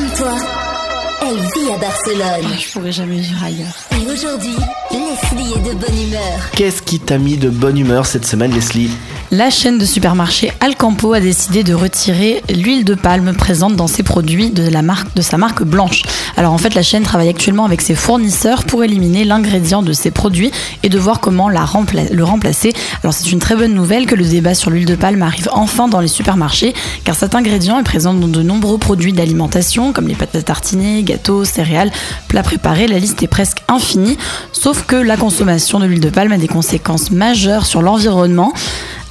Comme toi, elle vit à Barcelone. Je pourrais jamais vivre ailleurs. Et aujourd'hui, Leslie est de bonne humeur. Qu'est-ce qui t'a mis de bonne humeur cette semaine, Leslie? La chaîne de supermarché Alcampo a décidé de retirer l'huile de palme présente dans ses produits de, la marque, de sa marque blanche. Alors en fait, la chaîne travaille actuellement avec ses fournisseurs pour éliminer l'ingrédient de ses produits et de voir comment la le remplacer. Alors c'est une très bonne nouvelle que le débat sur l'huile de palme arrive enfin dans les supermarchés, car cet ingrédient est présent dans de nombreux produits d'alimentation comme les pâtes à tartiner, gâteaux, céréales, plats préparés. La liste est presque infinie, sauf que la consommation de l'huile de palme a des conséquences majeures sur l'environnement.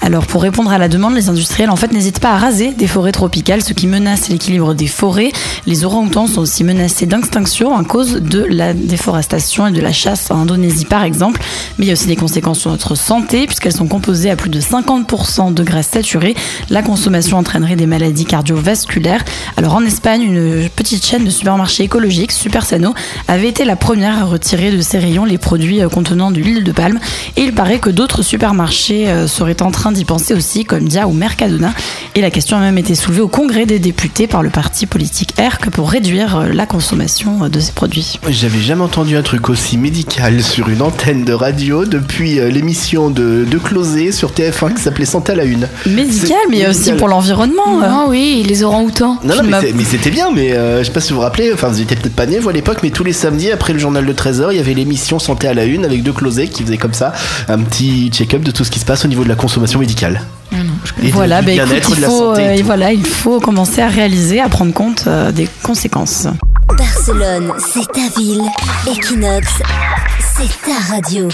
Alors pour répondre à la demande, les industriels en fait n'hésitent pas à raser des forêts tropicales, ce qui menace l'équilibre des forêts. Les orang-outans sont aussi menacés d'extinction à cause de la déforestation et de la chasse en Indonésie par exemple. Mais il y a aussi des conséquences sur notre santé puisqu'elles sont composées à plus de 50% de graisses saturées. La consommation entraînerait des maladies cardiovasculaires. Alors en Espagne, une petite chaîne de supermarchés écologiques, Supersano, avait été la première à retirer de ses rayons les produits euh, contenant de l'huile de palme. Et il paraît que d'autres supermarchés euh, seraient en train d'y penser aussi, comme Dia ou Mercadona. Et la question a même été soulevée au Congrès des députés par le parti politique ERC pour réduire euh, la consommation euh, de ces produits. J'avais jamais entendu un truc aussi médical sur une antenne de radio depuis euh, l'émission de, de Closé sur TF1 qui s'appelait Santé à la Une. Médical, mais aussi médical. pour l'environnement. Ah oui, les orang-outans. Non, non, mais, c'était bien, mais euh, je sais pas si vous vous rappelez, enfin vous étiez peut-être pas nés vous à l'époque, mais tous les samedis après le journal de 13h, il y avait l'émission Santé à la Une avec deux closets qui faisaient comme ça un petit check-up de tout ce qui se passe au niveau de la consommation médicale. Et de- Voilà, du bah, écoute, il faut, santé. et euh, voilà, il faut commencer à réaliser, à prendre compte euh, des conséquences. Barcelone, c'est ta ville. Equinox, c'est ta radio.